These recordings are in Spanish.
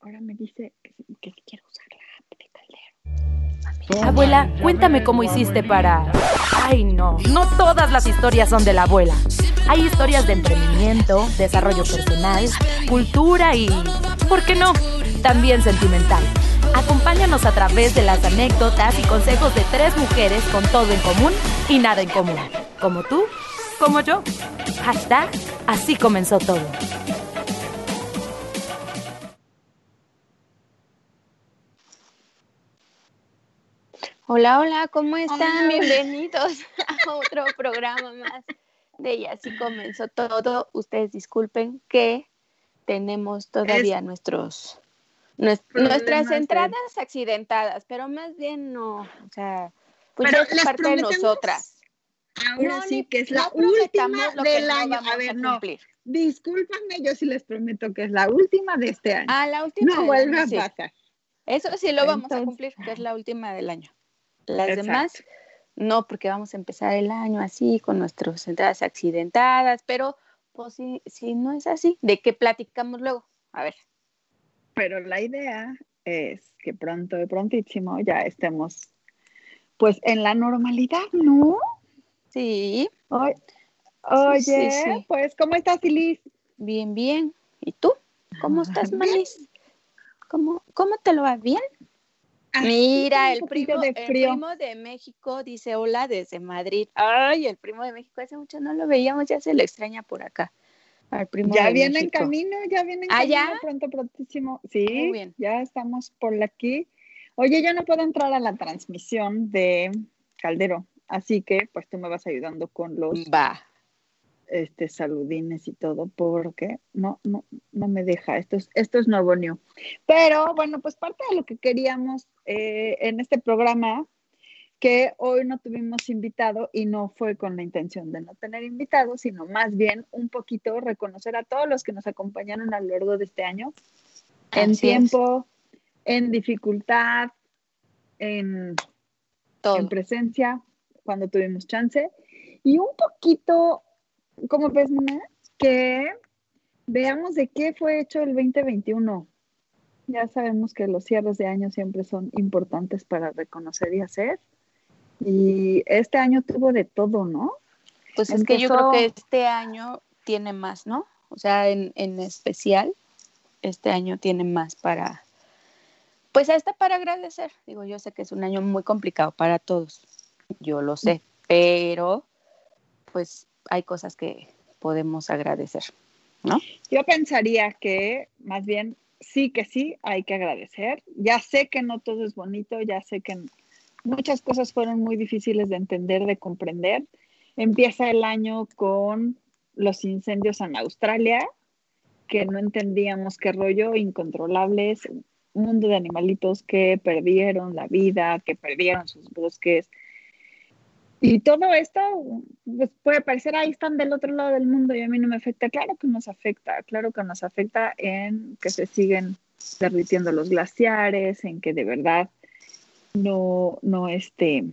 ahora me dice que, que quiero usar la app de Caldero. Abuela, cuéntame cómo hiciste para... Ay, no, no todas las historias son de la abuela. Hay historias de emprendimiento, desarrollo personal, cultura y, ¿por qué no? También sentimental. Acompáñanos a través de las anécdotas y consejos de tres mujeres con todo en común y nada en común. Como tú, como yo. Hashtag, así comenzó todo. Hola, hola, ¿cómo están? Bienvenidos a otro programa más de Y así comenzó todo. Ustedes disculpen que tenemos todavía nuestros nuestras entradas accidentadas, pero más bien no, o sea, pues es parte de nosotras. Ahora sí, que es la última del año. A ver, no. Discúlpame, yo sí les prometo que es la última de este año. Ah, la última. No vuelve a pasar. Eso sí lo vamos a cumplir, que es la última del año. Las demás, no, porque vamos a empezar el año así, con nuestras entradas accidentadas, pero pues si, si no es así, ¿de qué platicamos luego? A ver. Pero la idea es que pronto, de prontísimo, ya estemos pues en la normalidad, ¿no? Sí. oye, pues, ¿cómo estás, Liz? Bien, bien. ¿Y tú? ¿Cómo estás, Malis? ¿Cómo, ¿Cómo te lo va bien? Mira, el primo, de el primo de México dice hola desde Madrid. Ay, el primo de México hace mucho no lo veíamos, ya se le extraña por acá. Al primo ya viene en camino, ya viene en ¿Ah, camino, pronto, prontísimo. Sí, bien. ya estamos por aquí. Oye, yo no puedo entrar a la transmisión de Caldero, así que pues tú me vas ayudando con los Va este, saludines y todo, porque no, no, no me deja. Esto es, esto es nuevo new. Pero bueno, pues parte de lo que queríamos eh, en este programa, que hoy no tuvimos invitado y no fue con la intención de no tener invitado, sino más bien un poquito reconocer a todos los que nos acompañaron a lo largo de este año, en tiempo, en dificultad, en, en presencia, cuando tuvimos chance, y un poquito ¿Cómo ves, Mona? Que veamos de qué fue hecho el 2021. Ya sabemos que los cierres de año siempre son importantes para reconocer y hacer. Y este año tuvo de todo, ¿no? Pues es que yo creo que este año tiene más, ¿no? O sea, en, en especial, este año tiene más para, pues hasta para agradecer. Digo, yo sé que es un año muy complicado para todos, yo lo sé, pero pues hay cosas que podemos agradecer, ¿no? Yo pensaría que más bien sí que sí hay que agradecer. Ya sé que no todo es bonito, ya sé que muchas cosas fueron muy difíciles de entender, de comprender. Empieza el año con los incendios en Australia, que no entendíamos qué rollo, incontrolables, un mundo de animalitos que perdieron la vida, que perdieron sus bosques, y todo esto pues, puede parecer, ahí están del otro lado del mundo y a mí no me afecta. Claro que nos afecta, claro que nos afecta en que se siguen derritiendo los glaciares, en que de verdad no, no, este,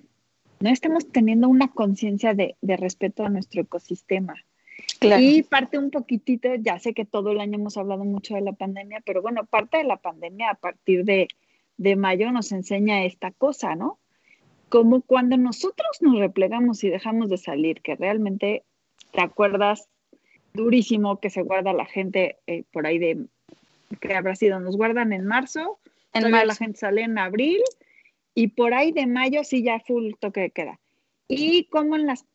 no estamos teniendo una conciencia de, de, respeto a nuestro ecosistema. Y parte un poquitito, ya sé que todo el año hemos hablado mucho de la pandemia, pero bueno, parte de la pandemia a partir de, de mayo nos enseña esta cosa, ¿no? Como cuando nosotros nos replegamos y dejamos de salir, que realmente te acuerdas durísimo que se guarda la gente eh, por ahí de, que habrá sido, nos guardan en marzo, en marzo la gente sale en abril y por ahí de mayo sí ya full toque de queda. Y como en las,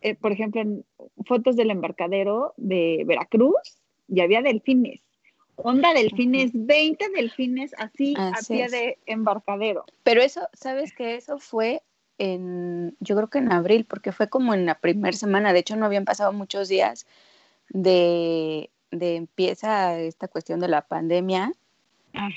eh, por ejemplo, en fotos del embarcadero de Veracruz, ya había delfines. Onda delfines, 20 delfines así, a pie de embarcadero. Pero eso, ¿sabes que Eso fue en, yo creo que en abril, porque fue como en la primera semana, de hecho no habían pasado muchos días de, de empieza esta cuestión de la pandemia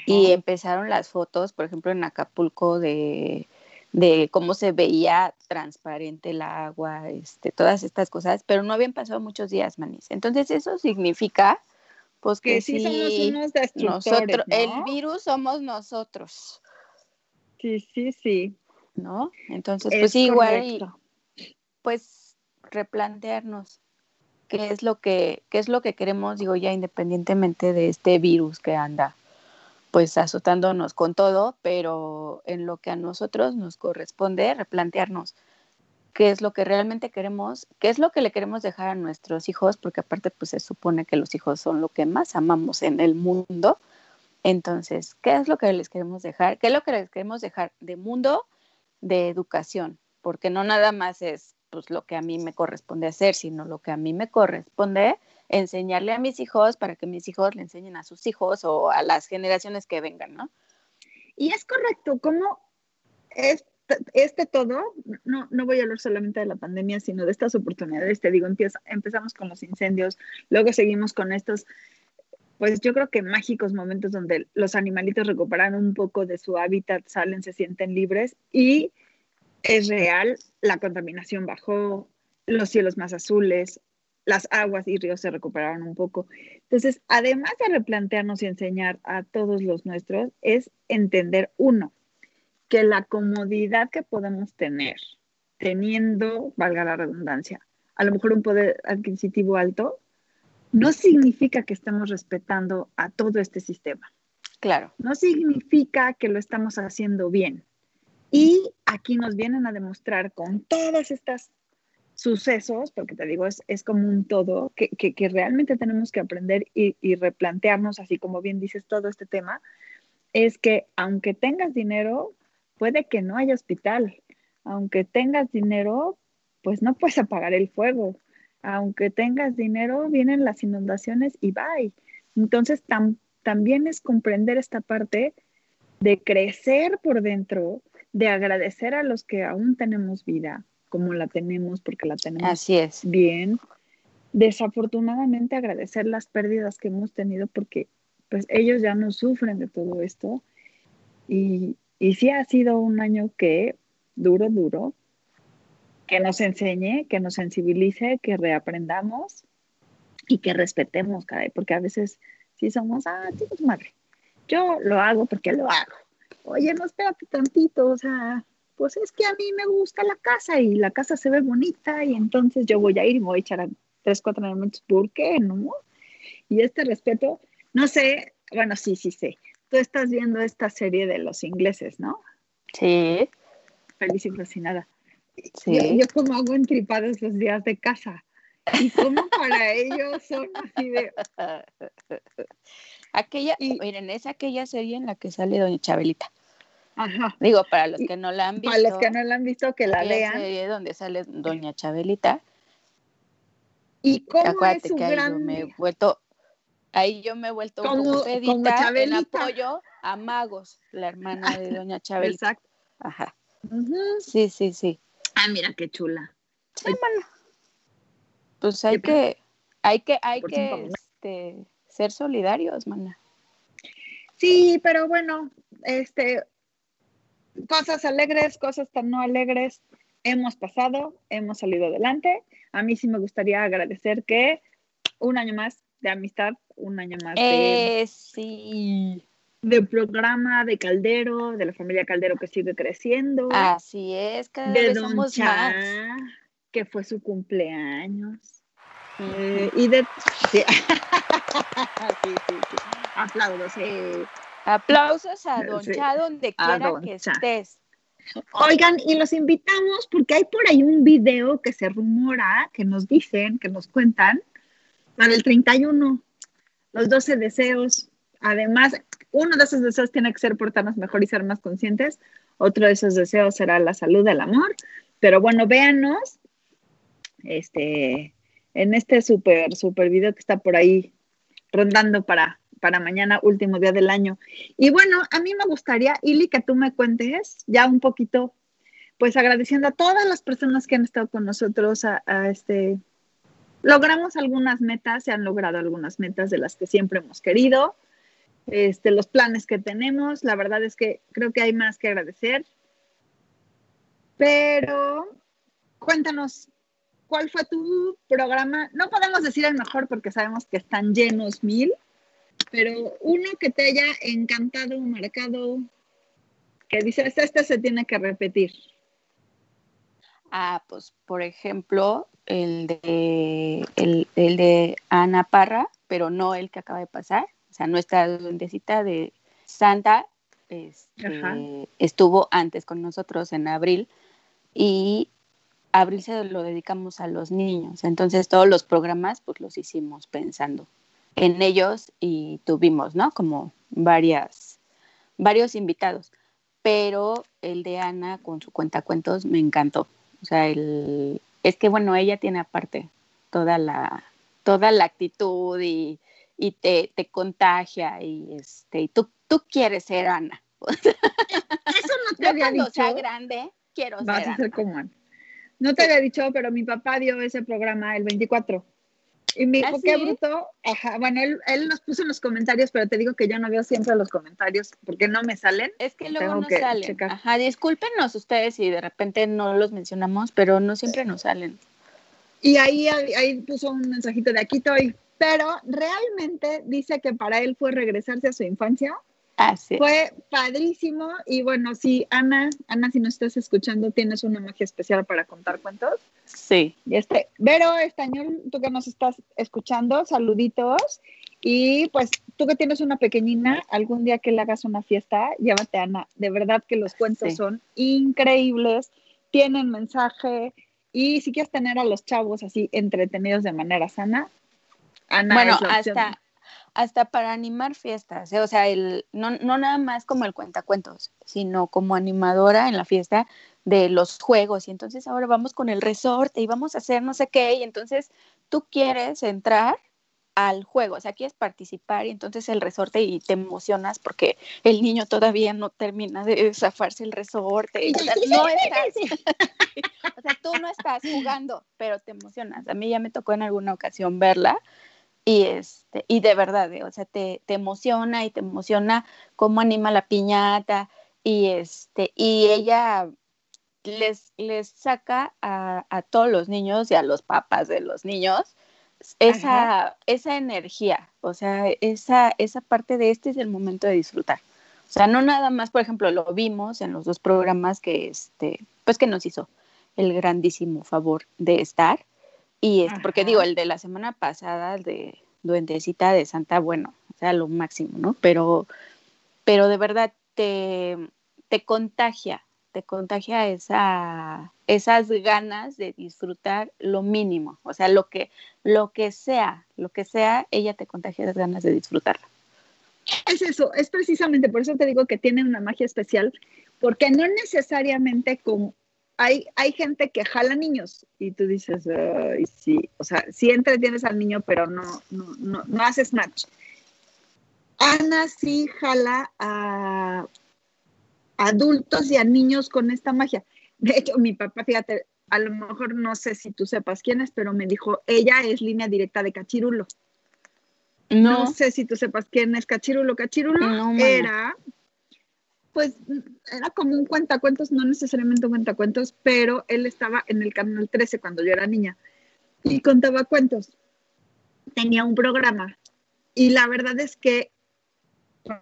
y empezaron las fotos, por ejemplo, en Acapulco de, de cómo se veía transparente el agua, este, todas estas cosas, pero no habían pasado muchos días, Manis. Entonces eso significa pues que, sí, somos unos destructores, el virus somos nosotros. Sí, sí, sí. ¿No? Entonces, pues igual, pues replantearnos qué es lo que, qué es lo que queremos, digo, ya independientemente de este virus que anda pues azotándonos con todo, pero en lo que a nosotros nos corresponde replantearnos qué es lo que realmente queremos, qué es lo que le queremos dejar a nuestros hijos, porque aparte pues se supone que los hijos son lo que más amamos en el mundo. Entonces, ¿qué es lo que les queremos dejar? ¿Qué es lo que les queremos dejar de mundo, de educación? Porque no nada más es pues lo que a mí me corresponde hacer, sino lo que a mí me corresponde enseñarle a mis hijos para que mis hijos le enseñen a sus hijos o a las generaciones que vengan, ¿no? Y es correcto, como es, este todo, no, no voy a hablar solamente de la pandemia, sino de estas oportunidades, te digo, empieza, empezamos con los incendios, luego seguimos con estos, pues yo creo que mágicos momentos donde los animalitos recuperan un poco de su hábitat, salen, se sienten libres y es real, la contaminación bajó, los cielos más azules, las aguas y ríos se recuperaron un poco. Entonces, además de replantearnos y enseñar a todos los nuestros, es entender, uno, que la comodidad que podemos tener teniendo, valga la redundancia, a lo mejor un poder adquisitivo alto, no significa que estemos respetando a todo este sistema. Claro. No significa que lo estamos haciendo bien. Y aquí nos vienen a demostrar con todas estas sucesos, porque te digo, es, es como un todo, que, que, realmente tenemos que aprender y, y, replantearnos, así como bien dices todo este tema, es que aunque tengas dinero, puede que no haya hospital. Aunque tengas dinero, pues no puedes apagar el fuego. Aunque tengas dinero, vienen las inundaciones y bye. Entonces, también es comprender esta parte de crecer por dentro, de agradecer a los que aún tenemos vida, como la tenemos, porque la tenemos Así es. bien. Desafortunadamente agradecer las pérdidas que hemos tenido porque pues ellos ya no sufren de todo esto. Y, y sí ha sido un año que duro, duro, que nos enseñe, que nos sensibilice, que reaprendamos y que respetemos, porque a veces sí somos, ah, chicos, madre, yo lo hago porque lo hago. Oye, no espérate tantito, o sea, pues es que a mí me gusta la casa y la casa se ve bonita y entonces yo voy a ir y me voy a echar a tres, cuatro elementos, ¿por qué no? Y este respeto, no sé, bueno, sí, sí sé. Tú estás viendo esta serie de los ingleses, ¿no? Sí. Feliz y fascinada. Sí. Yo, como hago entripados los días de casa. Y como para ellos son así de... Aquella, miren, es aquella serie en la que sale Doña Chabelita. Digo, para los que no la han visto. Para los que no la han visto, que la vean. Serie donde sale Doña Chabelita. Y cómo es su que yo me he vuelto, ahí yo me he vuelto como, pedita en apoyo a Magos, la hermana de Doña Chabelita. Exacto. Ajá. Sí, sí, sí. Ah, mira qué chula. Sí, Pues hay que, hay que, hay que este, ser solidarios, mana. Sí, pero bueno, este, cosas alegres, cosas tan no alegres hemos pasado, hemos salido adelante. A mí sí me gustaría agradecer que un año más de amistad, un año más de, eh, sí. de programa de Caldero, de la familia Caldero que sigue creciendo. Así es, cada de vez somos más. que fue su cumpleaños. Eh, y de sí. sí, sí, aplausos. Aplausos a Don Cha donde quiera que estés. Oigan, y los invitamos porque hay por ahí un video que se rumora, que nos dicen, que nos cuentan, para el 31, los 12 deseos. Además, uno de esos deseos tiene que ser portarnos mejor y ser más conscientes. Otro de esos deseos será la salud, el amor. Pero bueno, véanos este, en este súper, súper video que está por ahí rondando para para mañana, último día del año. Y bueno, a mí me gustaría, Ili, que tú me cuentes ya un poquito, pues agradeciendo a todas las personas que han estado con nosotros a, este... Logramos algunas metas, se han logrado algunas metas de las que siempre hemos querido, este, los planes que tenemos, la verdad es que creo que hay más que agradecer. Pero cuéntanos, ¿cuál fue tu programa? No podemos decir el mejor porque sabemos que están llenos mil, pero uno que te haya encantado, marcado, que dices, este se tiene que repetir. Ah, pues por ejemplo, el de, el, de Ana Parra, pero no el que acaba de pasar, o sea, nuestra duendecita de, Santa este, estuvo antes con nosotros en abril y abril se lo dedicamos a los niños. Entonces todos los programas pues los hicimos pensando en ellos y tuvimos, ¿no? Como varias, varios invitados. Pero el de Ana con su cuentacuentos me encantó. O sea, el, es que bueno, ella tiene aparte toda la, toda la actitud y, y te, te, contagia y este, y tú, tú quieres ser Ana. Eso no te había cuando dicho. sea grande, quiero Vas ser a ser Ana. como Ana. No te había dicho, pero mi papá dio ese programa el 24. Y me dijo, ¿Ah, qué bruto. Ajá, bueno, él, él nos puso en los comentarios, pero te digo que yo no veo siempre los comentarios porque no me salen. Es que luego Tengo no que salen. checar. Ajá, discúlpenos ustedes si de repente no los mencionamos, pero no siempre nos salen. Y ahí, ahí puso un mensajito de aquí estoy. Pero realmente dice que para él fue regresarse a su infancia. Así. Fue padrísimo. Y bueno, sí, Ana, Ana, si nos estás escuchando, tienes una magia especial para contar cuentos. Sí. Y este, Vero Estañol, tú que nos estás escuchando, saluditos. Y pues tú que tienes una pequeñina, algún día que le hagas una fiesta, llévate a Ana. De verdad que los cuentos Sí. son increíbles, tienen mensaje. Y si quieres tener a los chavos así entretenidos de manera sana, Ana bueno, es la opción. hasta, hasta para animar fiestas, ¿eh? o sea, el, no, no nada más como el cuentacuentos, sino como animadora en la fiesta de los juegos. Y entonces ahora vamos con el resorte y vamos a hacer no sé qué. Y entonces tú quieres entrar al juego, o sea, quieres participar y entonces el resorte y te emocionas porque el niño todavía no termina de zafarse el resorte. y, o sea, no estás, o sea, tú no estás jugando, pero te emocionas. A mí ya me tocó en alguna ocasión verla y este y de verdad, eh, o sea, te, te emociona y te emociona cómo anima la piñata y este y ella les, les saca a, a todos los niños y a los papás de los niños esa, esa energía, o sea, esa, esa parte de este es el momento de disfrutar. O sea, no nada más, por ejemplo, lo vimos en los dos programas que, este, pues que nos hizo el grandísimo favor de estar. Y este, porque digo, el de la semana pasada, el de Duendecita de Santa, bueno, o sea, lo máximo, ¿no? Pero, pero de verdad te, te contagia, te contagia esa, esas ganas de disfrutar lo mínimo, o sea, lo que, lo que sea, lo que sea, ella te contagia esas ganas de disfrutarlo. Es eso, es precisamente por eso te digo que tiene una magia especial, porque no necesariamente con... Hay, hay gente que jala niños y tú dices, "Ay, sí, o sea, sí entretienes al niño, pero no, no, no, no haces match. Ana sí jala a adultos y a niños con esta magia. De hecho, mi papá, fíjate, a lo mejor no sé si tú sepas quién es, pero me dijo, ella es línea directa de Cachirulo. No, sé si tú sepas quién es Cachirulo. Cachirulo No, era, pues, era como un cuentacuentos, no necesariamente un cuentacuentos, pero él estaba en el canal 13 cuando yo era niña y contaba cuentos. Tenía un programa y la verdad es que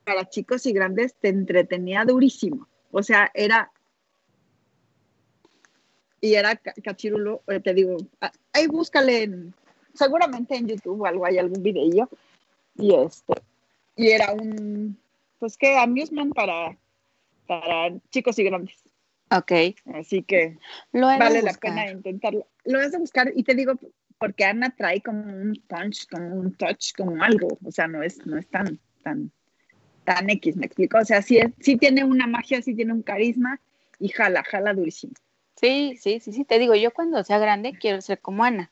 para chicos y grandes te entretenía durísimo. O sea, era y era ca- cachirulo, eh, te digo, ah, ahí búscale en, seguramente en YouTube o algo, hay algún videillo, y este, y era un, pues que amusement para, para chicos y grandes, Ok, así que lo vale la pena intentarlo. Lo vas a buscar y te digo, porque Ana trae como un punch, como un touch, como algo, o sea, no es, no es tan, tan, tan X, me explico, o sea, sí, es- sí tiene una magia, sí tiene un carisma, y jala, jala durísimo. Sí, sí, sí, sí, te digo, yo cuando sea grande quiero ser como Ana,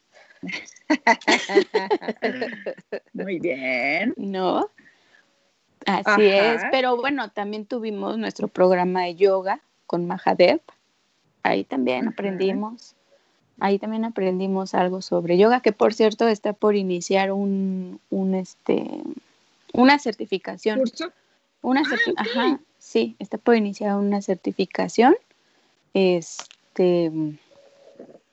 Muy bien. ¿no? Así Ajá. es, pero bueno, también tuvimos nuestro programa de yoga con Mahadev, ahí también Ajá. aprendimos, ahí también aprendimos algo sobre yoga, que por cierto está por iniciar un, un este, una certificación. Curso. Una Ah, certi-. Ajá, sí, está por iniciar una certificación. Este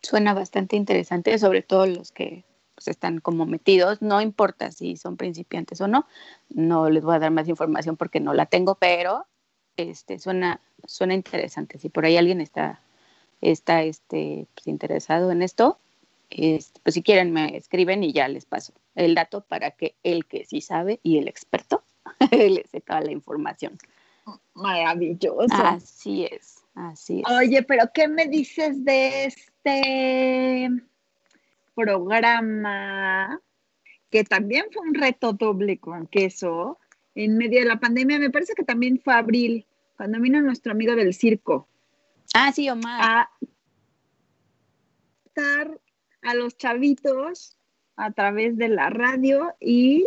suena bastante interesante, sobre todo los que pues, están como metidos. No importa si son principiantes o no. No les voy a dar más información porque no la tengo, pero este suena, suena interesante. Si por ahí alguien está, está este, pues, interesado en esto, este, pues si quieren me escriben y ya les paso el dato para que el que sí sabe y el experto le sé toda la información. Maravilloso. Así es, así es. Oye, pero ¿qué me dices de este programa que también fue un reto doble con queso en medio de la pandemia? Me parece que también fue abril, cuando vino nuestro amigo del circo. Ah, sí, Omar. A estar a los chavitos a través de la radio y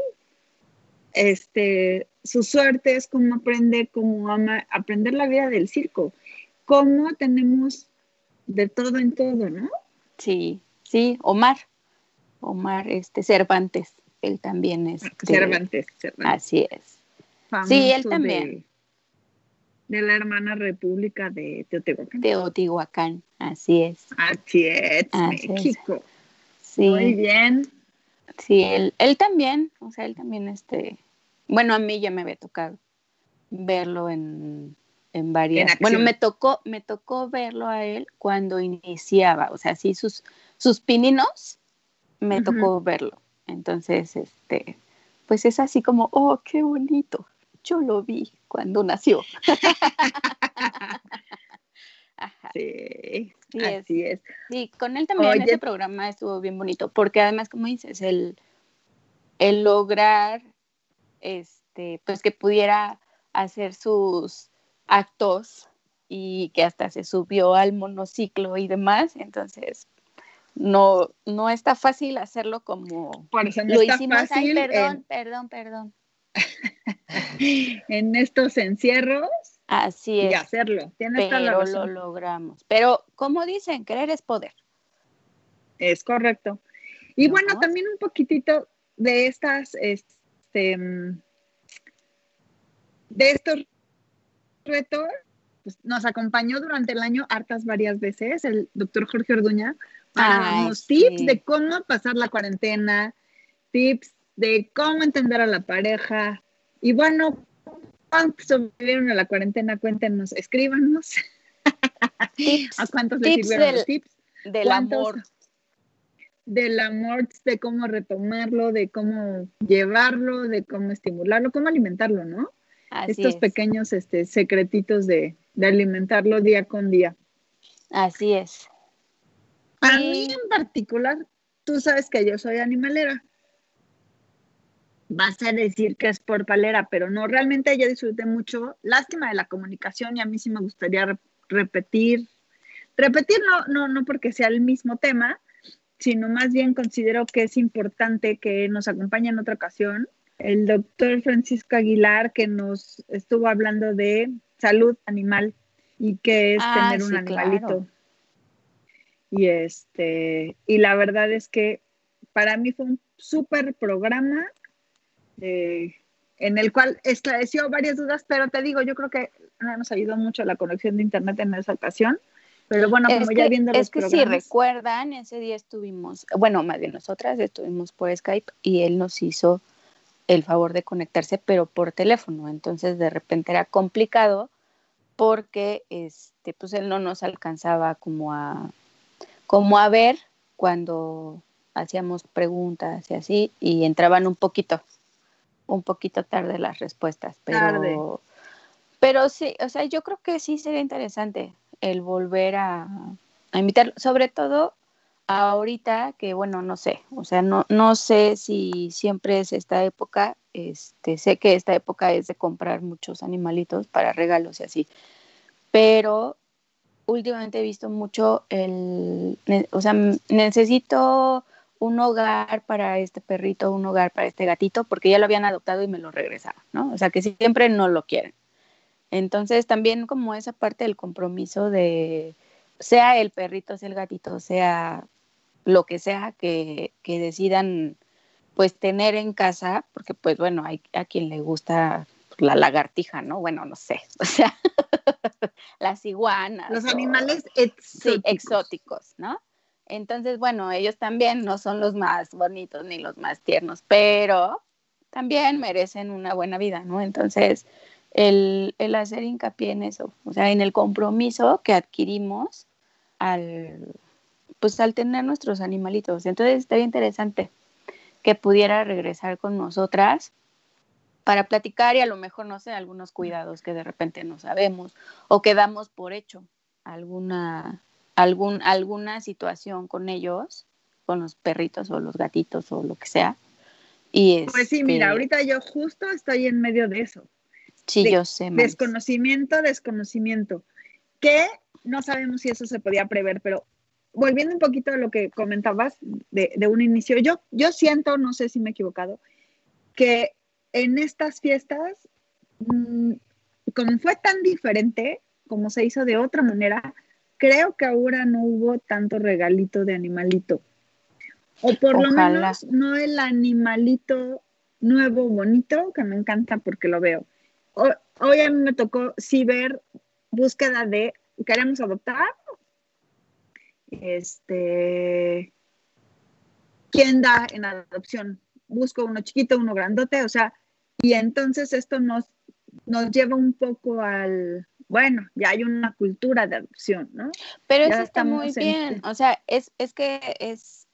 este su suerte es como aprender cómo aprender la vida del circo. Cómo tenemos de todo en todo, ¿no? Sí, sí, Omar. Omar este Cervantes, él también es Cervantes, Cervantes. Así es. sí, él también. De, la hermana República de Teotihuacán. Teotihuacán, así es. Así es, México. Sí. Muy bien. Sí, él, él también, o sea, él también este bueno, a mí ya me había tocado verlo en, varias. bueno, me tocó, me tocó verlo a él cuando iniciaba, o sea, sí, sus, sus pininos, me tocó verlo. Entonces, este, pues es así como, oh, qué bonito. Yo lo vi cuando nació. Sí, así es. Sí, con él también ese programa estuvo bien bonito, porque además, como dices, el, el lograr este, pues que pudiera hacer sus actos y que hasta se subió al monociclo y demás, entonces no, no está fácil hacerlo como lo hicimos. Ay, perdón, perdón, perdón. en estos encierros. Así es. Y hacerlo. pero lo logramos. Pero como dicen, querer es poder. Es correcto. Y bueno, también un poquitito de estas, este, de estos retos, pues, nos acompañó durante el año hartas varias veces el doctor Jorge Orduña para tips de cómo pasar la cuarentena, tips de cómo entender a la pareja. Y bueno, ¿cuántos sobrevivieron a la cuarentena? Cuéntenos, escríbanos. ¿A cuántos les sirvieron los tips? Del amor del amor, de cómo retomarlo, de cómo llevarlo, de cómo estimularlo, cómo alimentarlo, ¿no? Estos pequeños este, secretitos de, alimentarlo día con día. Así es. A mí en particular, tú sabes que yo soy animalera. Vas a decir que es por palera, pero no, realmente yo disfruté mucho. Lástima de la comunicación y a mí sí me gustaría repetir. Repetir no, no, no porque sea el mismo tema, sino más bien considero que es importante que nos acompañe en otra ocasión el doctor Francisco Aguilar que nos estuvo hablando de salud animal y qué es ah, tener un animalito. Y este, y la verdad es que para mí fue un súper programa eh, en el cual esclareció varias dudas, pero te digo, yo creo que no nos ayudó mucho la conexión de internet en esa ocasión. Pero bueno, como ya viendo los Es que si recuerdan, ese día estuvimos, bueno, más bien nosotras estuvimos por Skype y él nos hizo el favor de conectarse, pero por teléfono. Entonces de repente era complicado porque este, pues él no nos alcanzaba como a, como a ver cuando hacíamos preguntas y así, y entraban un poquito, un poquito tarde las respuestas, pero, pero sí, o sea, yo creo que sí sería interesante el volver a, a invitar, sobre todo ahorita que, bueno, no sé, o sea, no, no sé si siempre es esta época, este, sé que esta época es de comprar muchos animalitos para regalos y así, pero últimamente he visto mucho el, o sea, necesito un hogar para este perrito, un hogar para este gatito, porque ya lo habían adoptado y me lo regresaban, ¿no? O sea, que siempre no lo quieren. Entonces también como esa parte del compromiso de, sea el perrito, sea el gatito, sea lo que sea que, decidan pues tener en casa, porque pues bueno, hay a quien le gusta la lagartija, ¿no? Bueno, no sé, o sea, las iguanas. Los animales exóticos. ¿no? Entonces, bueno, ellos también no son los más bonitos ni los más tiernos, pero también merecen una buena vida, ¿no? Entonces, el, hacer hincapié en eso, o sea, en el compromiso que adquirimos al, pues al tener nuestros animalitos. Entonces estaría interesante que pudiera regresar con nosotras para platicar y a lo mejor, no sé, algunos cuidados que de repente no sabemos o que damos por hecho alguna, algún, alguna situación con ellos, con los perritos o los gatitos o lo que sea. Y pues sí, mira, este ahorita yo justo estoy en medio de eso. Sí, yo sé. Desconocimiento, desconocimiento. Que no sabemos si eso se podía prever, pero volviendo un poquito a lo que comentabas de, de un inicio, yo, yo siento, no sé si me he equivocado, que en estas fiestas, mm, como fue tan diferente, como se hizo de otra manera, creo que ahora no hubo tanto regalito de animalito. O por lo menos no el animalito nuevo, bonito, que me encanta porque lo veo. Hoy, a mí me tocó sí ver búsqueda de queremos adoptar. Este, ¿quién da en adopción? Busco uno chiquito, uno grandote, o sea, y entonces esto nos, nos lleva un poco al, bueno, ya hay una cultura de adopción, ¿no? Pero eso está muy bien, o sea, es, es que es,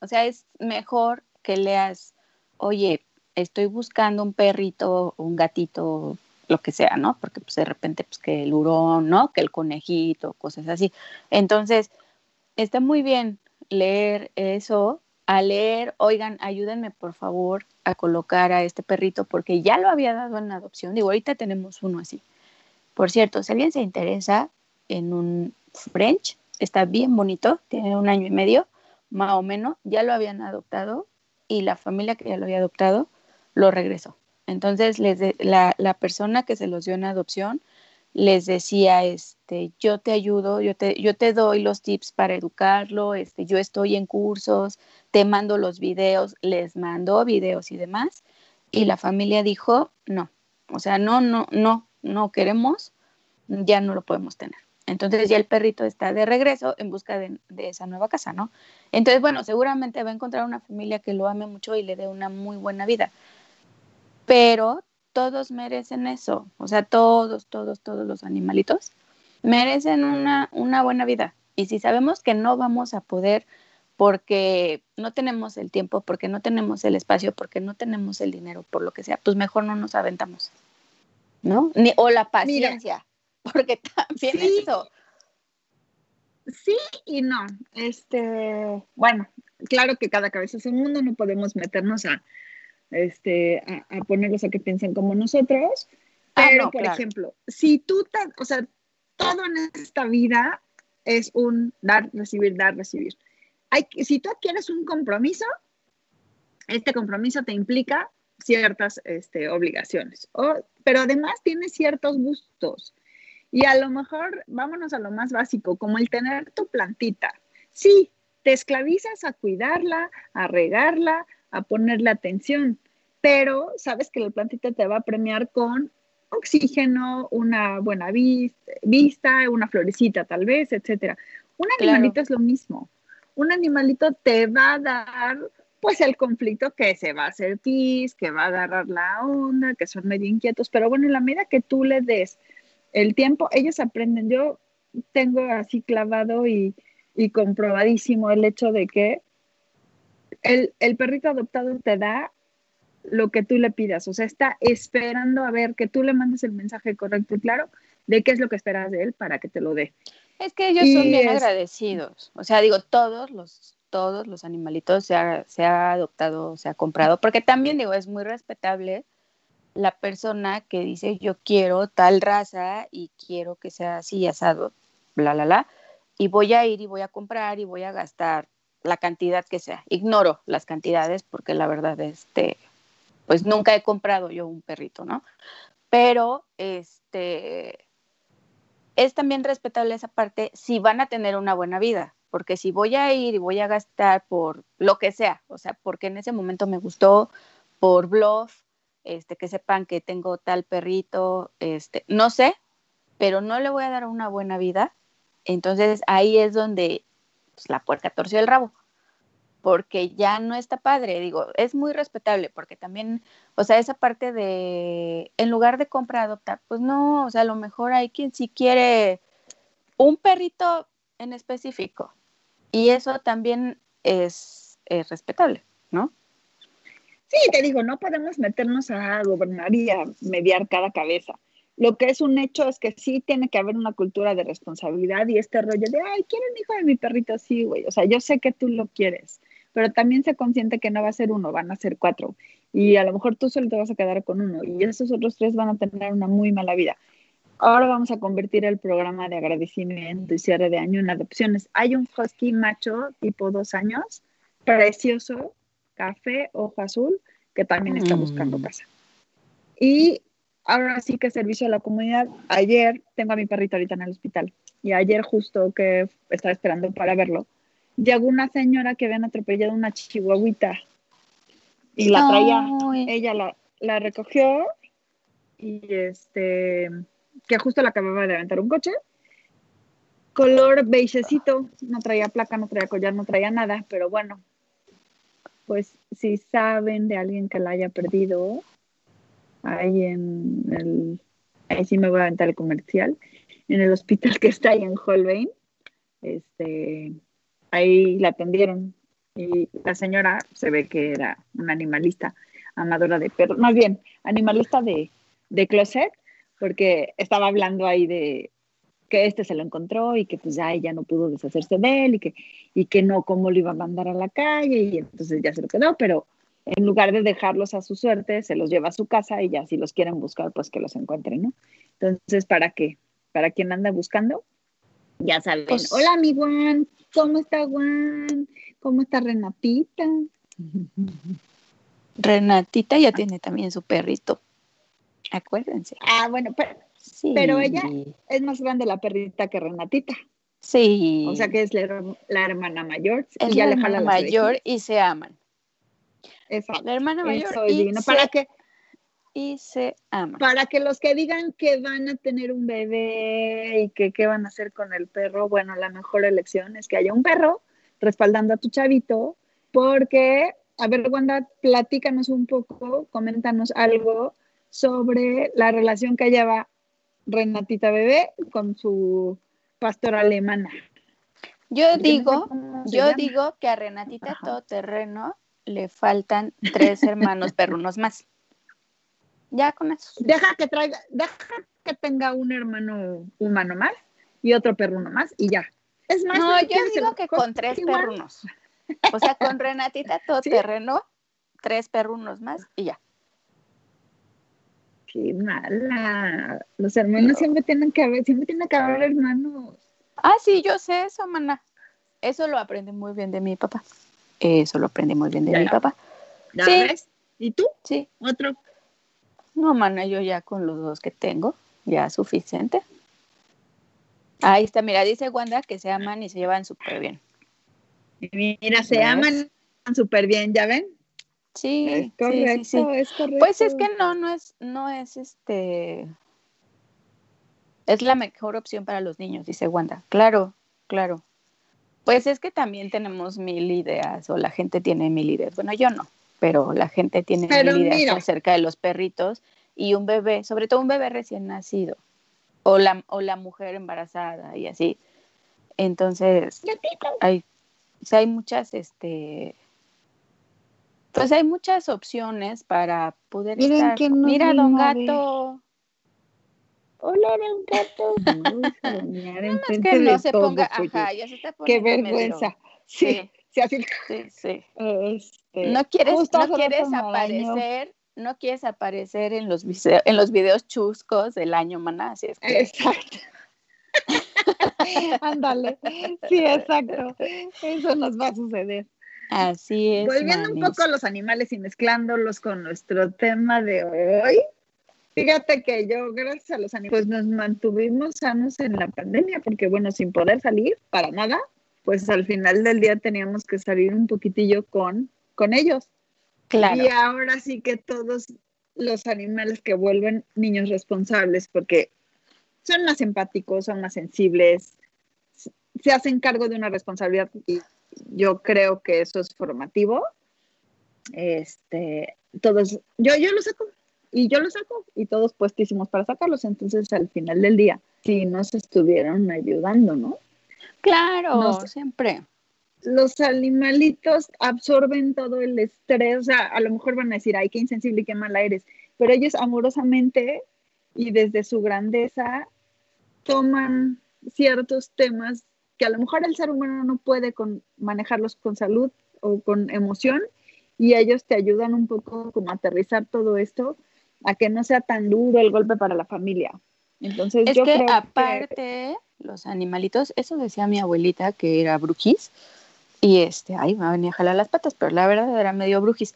o sea, es mejor que leas, oye, estoy buscando un perrito, un gatito, lo que sea, ¿no? Porque pues de repente, pues que el hurón, ¿no? Que el conejito, cosas así. Entonces, está muy bien leer eso a leer, oigan, ayúdenme por favor a colocar a este perrito porque ya lo había dado en adopción. Digo, ahorita tenemos uno así. Por cierto, si alguien se interesa en un French, está bien bonito, tiene un año y medio, más o menos, ya lo habían adoptado y la familia que ya lo había adoptado lo regresó. Entonces, les la, la persona que se los dio en adopción les decía, este, yo te ayudo, yo te, yo te doy los tips para educarlo, este, yo estoy en cursos, te mando los videos, les mandó videos y demás, y la familia dijo, no, o sea, no, no, no, no queremos, ya no lo podemos tener. Entonces ya el perrito está de regreso en busca de, de, esa nueva casa, ¿no? Entonces, bueno, seguramente va a encontrar una familia que lo ame mucho y le dé una muy buena vida. Pero todos merecen eso, o sea, todos, todos, todos los animalitos merecen una, una buena vida. Y si sabemos que no vamos a poder porque no tenemos el tiempo, porque no tenemos el espacio, porque no tenemos el dinero, por lo que sea, pues mejor no nos aventamos, ¿no? Ni, o la paciencia, porque también eso. Sí y no. Este, bueno, claro que cada cabeza es un mundo, no podemos meternos a, este, a, ponerlos a que piensen como nosotros. Ah, pero, por ejemplo, si tú, te, o sea, todo en esta vida es un dar, recibir, dar, recibir. Hay, si tú adquieres un compromiso, este compromiso te implica ciertas este, obligaciones, pero además tiene ciertos gustos. Y a lo mejor, vámonos a lo más básico, como el tener tu plantita. Sí, te esclavizas a cuidarla, a regarla, a ponerle atención, pero sabes que la plantita te va a premiar con oxígeno, una buena vista, una florecita tal vez, etcétera. Un animalito es lo mismo. Un animalito te va a dar pues el conflicto que se va a hacer pis, que va a agarrar la onda, que son medio inquietos, pero bueno, en la medida que tú le des el tiempo, ellos aprenden. Yo tengo así clavado y, y comprobadísimo el hecho de que el, perrito adoptado te da lo que tú le pidas, o sea, está esperando a ver que tú le mandes el mensaje correcto y claro de qué es lo que esperas de él para que te lo dé. Es que ellos son bien agradecidos, o sea, digo, todos los todos los animalitos se ha, se ha adoptado, se ha comprado, porque también digo, es muy respetable la persona que dice yo quiero tal raza y quiero que sea así asado, bla, bla, bla, y voy a ir y voy a comprar y voy a gastar la cantidad que sea. Ignoro las cantidades porque la verdad, este, pues nunca he comprado yo un perrito, ¿no? Pero, este, es también respetable esa parte si van a tener una buena vida, porque si voy a ir y voy a gastar por lo que sea, o sea, porque en ese momento me gustó, por bluff, este, que sepan que tengo tal perrito, este, no sé, pero no le voy a dar una buena vida, entonces ahí es donde pues, la puerca torció el rabo, porque ya no está padre, digo, es muy respetable, porque también, o sea, esa parte de, en lugar de comprar, adoptar, pues no, o sea, a lo mejor hay quien sí quiere un perrito en específico, y eso también es, respetable, ¿no? Sí, te digo, no podemos meternos a gobernar y a mediar cada cabeza. Lo que es un hecho es que sí tiene que haber una cultura de responsabilidad y este rollo de, ay, quiero un hijo de mi perrito, sí, güey. O sea, yo sé que tú lo quieres, pero también sé consciente que no va a ser uno, van a ser cuatro. Y a lo mejor tú solo te vas a quedar con uno y esos otros tres van a tener una muy mala vida. Ahora vamos a convertir el programa de agradecimiento y cierre de año en adopciones. Hay un husky macho tipo dos años, precioso, café, ojo azul, que también está buscando mm. casa. Y ahora sí que servicio a la comunidad. Ayer tengo a mi perrito ahorita en el hospital y ayer justo que estaba esperando para verlo, llegó una señora que habían atropellado una chihuahuita. Y la traía, ella la, la, recogió y este, que justo la acababa de aventar un coche, color beigecito, no traía placa, no traía collar, no traía nada, pero bueno, pues si saben de alguien que la haya perdido, ahí en el, ahí sí me voy a aventar el comercial, en el hospital que está ahí en Holbein, este, ahí la atendieron y la señora se ve que era una animalista, amadora de perros, más bien, animalista de, de closet, porque estaba hablando ahí de que este se lo encontró y que pues ya ella no pudo deshacerse de él y que, y que no, cómo lo iba a mandar a la calle y entonces ya se lo quedó, pero en lugar de dejarlos a su suerte, se los lleva a su casa y ya si los quieren buscar, pues que los encuentren, ¿no? Entonces, ¿para qué? Para quien anda buscando, ya saben. Pues Hola, mi Juan, ¿cómo está Juan? ¿Cómo está Renatita? Renatita ya tiene también su perrito. Acuérdense. Ah, bueno, pero, pero ella es más grande la perrita que Renatita. Sí. O sea que es la, hermana mayor. Es la hermana mayor y se aman. Exacto. La hermana mayor. y para que y se aman. Para que los que digan que van a tener un bebé y que qué van a hacer con el perro, bueno, la mejor elección es que haya un perro respaldando a tu chavito, porque, a ver, Wanda, platícanos un poco, coméntanos algo sobre la relación que lleva Renatita Bebé con su pastora alemana. Yo digo, yo digo que a Renatita Todoterreno le faltan tres hermanos perrunos más. Ya con eso. Deja que traiga, deja que tenga un hermano humano más y otro perruno más y ya. Es más, no, yo digo que con tres perrunos. O sea, con Renatita todoterreno, tres perrunos más y ya. Qué mala. Los hermanos siempre tienen que haber, siempre tienen que haber hermanos. Ah, sí, yo sé eso, mana. Eso lo aprendí muy bien de mi papá. Eso lo aprendí muy bien de mi papá. ¿Ya sí. ves? ¿Y tú? Sí. ¿Otro? No, mana, yo ya con los dos que tengo, ya suficiente. Ahí está, mira, dice Wanda que se aman y se llevan súper bien. Mira, se aman súper bien, ¿ya ven? Sí, es correcto, sí, es correcto. Pues es que no, no es, no es este. Es la mejor opción para los niños, dice Wanda. Claro, claro. Pues es que también tenemos mil ideas, o la gente tiene mil ideas. Bueno, yo no, pero la gente tiene mil ideas acerca de los perritos y un bebé, sobre todo un bebé recién nacido o la, o la mujer embarazada y así. Entonces, hay, hay muchas, este, pues hay muchas opciones para poder Miren estar. Mira, don gato. Hola, don gato. No, es que no se ponga, ajá, ya se está poniendo Qué vergüenza. Sí, sí, así. Sí, sí. Este, no quieres, no quieres aparecer no quieres aparecer en los, en los videos chuscos del año, maná, así es que... Exacto. Ándale, sí, exacto. Eso nos va a suceder. Así es. Volviendo un poco a los animales y mezclándolos con nuestro tema de hoy. Fíjate que yo, gracias a los animales, pues nos mantuvimos sanos en la pandemia, porque bueno, sin poder salir para nada, pues al final del día teníamos que salir un poquitillo con, con ellos. Y ahora sí que todos los animales que vuelven niños responsables, porque son más empáticos, son más sensibles, se hacen cargo de una responsabilidad y yo creo que eso es formativo. Este, todos, yo, yo lo saco y yo lo saco y todos puestísimos para sacarlos. Entonces, al final del día, sí nos estuvieron ayudando, ¿no? Claro, siempre. los animalitos absorben todo el estrés, o sea, a lo mejor van a decir, ay, qué insensible y qué mala eres, pero ellos amorosamente y desde su grandeza toman ciertos temas que a lo mejor el ser humano no puede con, manejarlos con salud o con emoción y ellos te ayudan un poco como a aterrizar todo esto a que no sea tan duro el golpe para la familia. Entonces, es yo que creo aparte, los animalitos, eso decía mi abuelita que era brujis, y este, ay, me venía a jalar las patas, pero la verdad era medio brujis.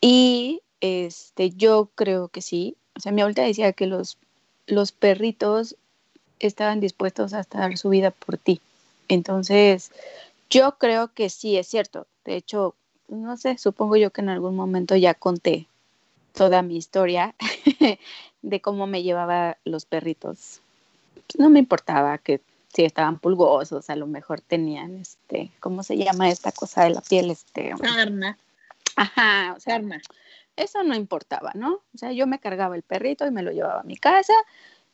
Y este, yo creo que sí, o sea, mi abuelita decía que los, los perritos estaban dispuestos a dar su vida por ti. Entonces, yo creo que sí, es cierto. De hecho, no sé, supongo yo que en algún momento ya conté toda mi historia de cómo me llevaba los perritos. No me importaba que si estaban pulgosos, a lo mejor tenían este, ¿cómo se llama esta cosa de la piel? Este, Sarna. Ajá, o sea, Sarna. eso no importaba, ¿no? O sea, yo me cargaba el perrito y me lo llevaba a mi casa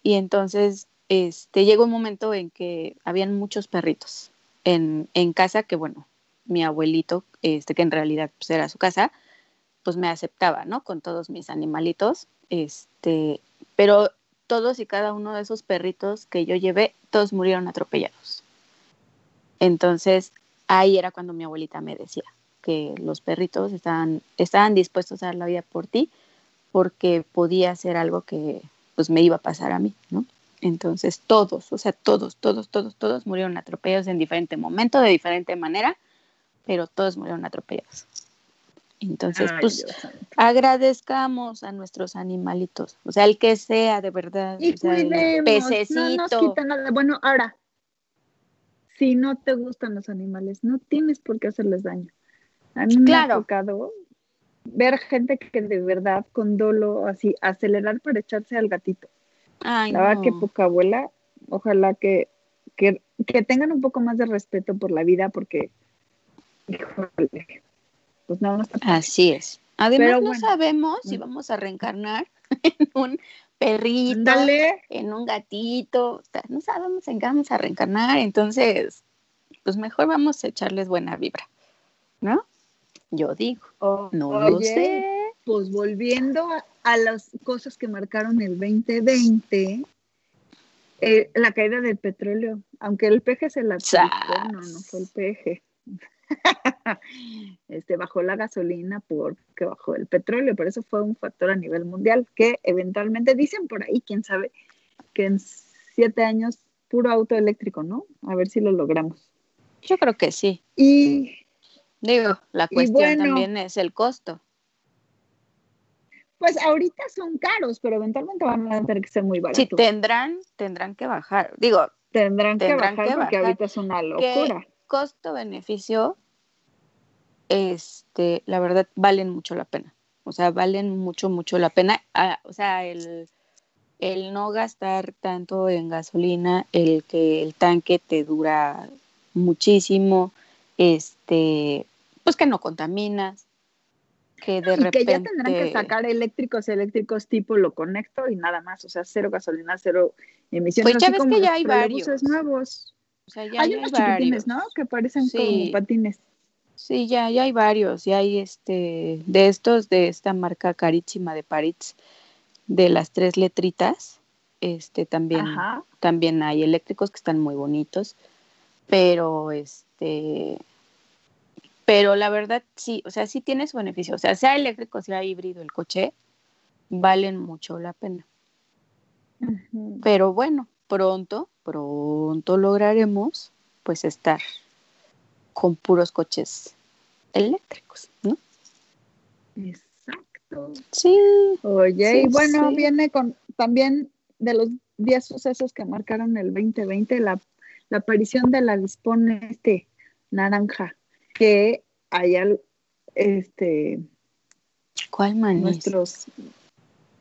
y entonces este, llegó un momento en que habían muchos perritos en, en casa que, bueno, mi abuelito, este, que en realidad pues, era su casa, pues me aceptaba, ¿no? Con todos mis animalitos, este, pero todos y cada uno de esos perritos que yo llevé, todos murieron atropellados. Entonces, ahí era cuando mi abuelita me decía que los perritos estaban, dispuestos a dar la vida por ti porque podía ser algo que pues me iba a pasar a mí, ¿no? Entonces todos, o sea, todos, todos, todos, todos murieron atropellados en diferente momento, de diferente manera, pero todos murieron atropellados. Entonces, Ay, pues Dios agradezcamos a nuestros animalitos, o sea, el que sea de verdad, Y o sea, el cuidemos, pececito. no nos quita nada. Bueno, ahora, si no te gustan los animales, no tienes por qué hacerles daño. A mí me Claro. ha tocado ver gente que de verdad con dolo así acelerar para echarse al gatito. Ay, La verdad que no. poca abuela, ojalá que, que, que tengan un poco más de respeto por la vida porque, híjole, pues no. Así es. Además, Pero no bueno. sabemos si Mm. vamos a reencarnar en un perrito, en un gatito, no sabemos en qué vamos a reencarnar, entonces, pues mejor vamos a echarles buena vibra, ¿no? Yo digo, no lo oye, sé. Pues volviendo a, las cosas que marcaron el 2020, eh, la caída del petróleo, aunque el peje se la aplicó, no, no fue el peje. este bajó la gasolina porque bajó el petróleo, por eso fue un factor a nivel mundial que eventualmente dicen por ahí, quién sabe, que en siete años puro auto eléctrico, ¿no? A ver si lo logramos. Yo creo que sí. Y Digo, la cuestión bueno. también es el costo. pues ahorita son caros, pero eventualmente van a tener que ser muy baratos. Si tendrán, tendrán que bajar. Digo, Tendrán, que bajar que porque bajar. ahorita es una locura. costo-beneficio, este, la verdad, valen mucho la pena. O sea, valen mucho, mucho la pena. Ah, o sea, el, el no gastar tanto en gasolina, el que el tanque te dura muchísimo, este, pues que no contaminas, que de y repente... que ya tendrán que sacar eléctricos, eléctricos tipo lo conecto y nada más, o sea, cero gasolina, cero emisiones. Pues ya así ves como que ya hay varios. nuevos. o sea, ya- hay unos varios. chiquitines, ¿no? Que parecen Sí. como patines. Sí, ya, ya hay varios, ya hay este, de estos, de esta marca carísima de París, de las tres letritas, este, también, Ajá. también hay eléctricos que están muy bonitos, pero este, pero la verdad sí, o sea, sí tiene su beneficio, o sea, sea eléctrico, sea híbrido el coche, valen mucho la pena. Pero bueno, pronto, pronto lograremos pues estar con puros coches eléctricos, ¿no? Exacto. Sí. Oye, Sí, y bueno, sí. viene con también de los 10 sucesos que marcaron el 2020, la, la aparición del avispón este naranja, que allá, este, ¿Cuál manís? nuestros,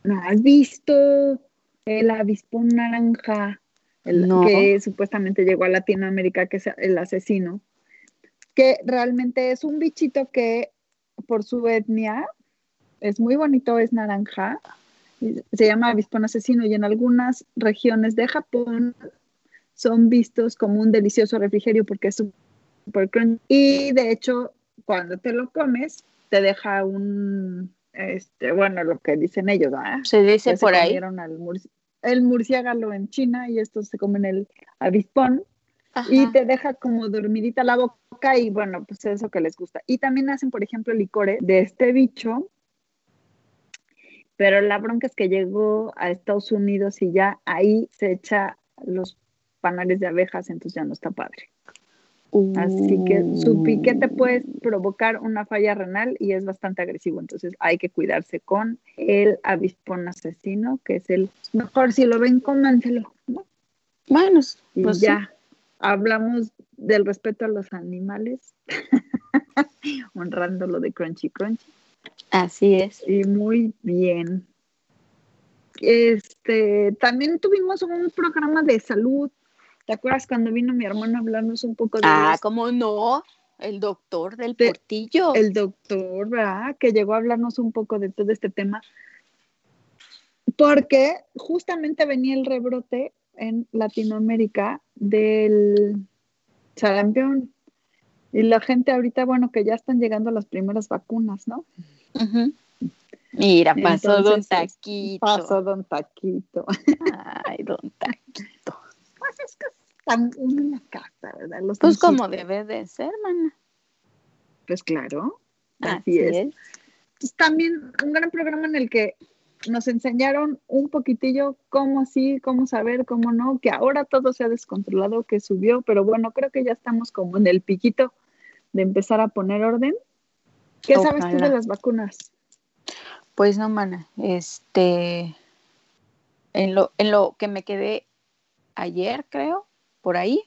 ¿no has visto el avispón naranja? El, No. Que supuestamente llegó a Latinoamérica, que es el asesino, que realmente es un bichito que por su etnia es muy bonito, es naranja, se llama avispón asesino y en algunas regiones de Japón son vistos como un delicioso refrigerio porque es super crunchy. Y de hecho, cuando te lo comes, te deja un, este, bueno, lo que dicen ellos, ¿verdad? Se dice por ahí. el murciélago en China y estos se comen el avispón y te deja como dormidita la boca y bueno, pues eso que les gusta. Y también hacen, por ejemplo, licores de este bicho, pero la bronca es que llegó a Estados Unidos y ya ahí se echa los panales de abejas, entonces ya no está padre. Así que su piquete puede provocar una falla renal y es bastante agresivo, entonces hay que cuidarse con el avispón asesino, que es el mejor, si lo ven, cómanselo, ¿no? Bueno, y pues ya hablamos del respeto a los animales, honrando lo de Crunchy Crunchy. Así es. Y muy bien. Este, también tuvimos un programa de salud ¿Te acuerdas cuando vino mi hermano a hablarnos un poco de Ah, ¿cómo no? El doctor del portillo. El doctor, ¿verdad? Que llegó a hablarnos un poco de todo este tema. Porque justamente venía el rebrote en Latinoamérica del sarampión. Y la gente ahorita, bueno, que ya están llegando las primeras vacunas, ¿no? Mira, pasó Don Taquito. Pasó Don Taquito. Ay, Don Taquito. Pues es que están en la casa, ¿verdad? pues como debe de ser, mana. Pues claro, así, es. Pues también un gran programa en el que nos enseñaron un poquitillo cómo sí, cómo saber, cómo no, que ahora todo se ha descontrolado, que subió, pero bueno, creo que ya estamos como en el piquito de empezar a poner orden. ¿Qué sabes tú de las vacunas? Pues no, mana, este, en lo, en lo que me quedé ayer, creo, por ahí,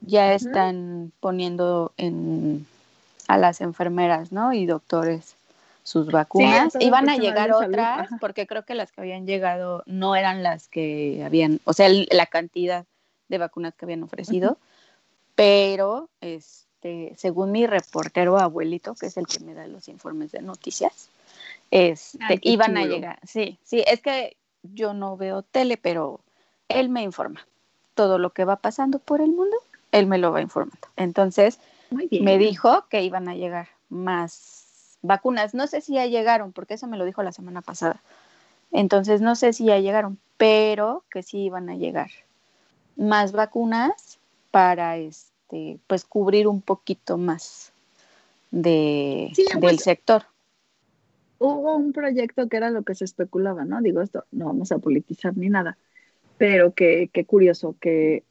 ya están poniendo en, a las enfermeras, ¿no? Y doctores sus vacunas. Iban a llegar otras, porque creo que las que habían llegado no eran las que habían, o sea, la cantidad de vacunas que habían ofrecido, pero este, según mi reportero abuelito, que es el que me da los informes de noticias, este, iban a llegar. Sí, sí, es que yo no veo tele, pero él me informa todo lo que va pasando por el mundo, él me lo va informando. Entonces, me dijo que iban a llegar más vacunas. No sé si ya llegaron, porque eso me lo dijo la semana pasada. Entonces, no sé si ya llegaron, pero que sí iban a llegar más vacunas para este pues cubrir un poquito más de, del pues, sector. Hubo un proyecto que era lo que se especulaba, ¿no? Digo, esto no vamos a politizar ni nada, pero qué curioso que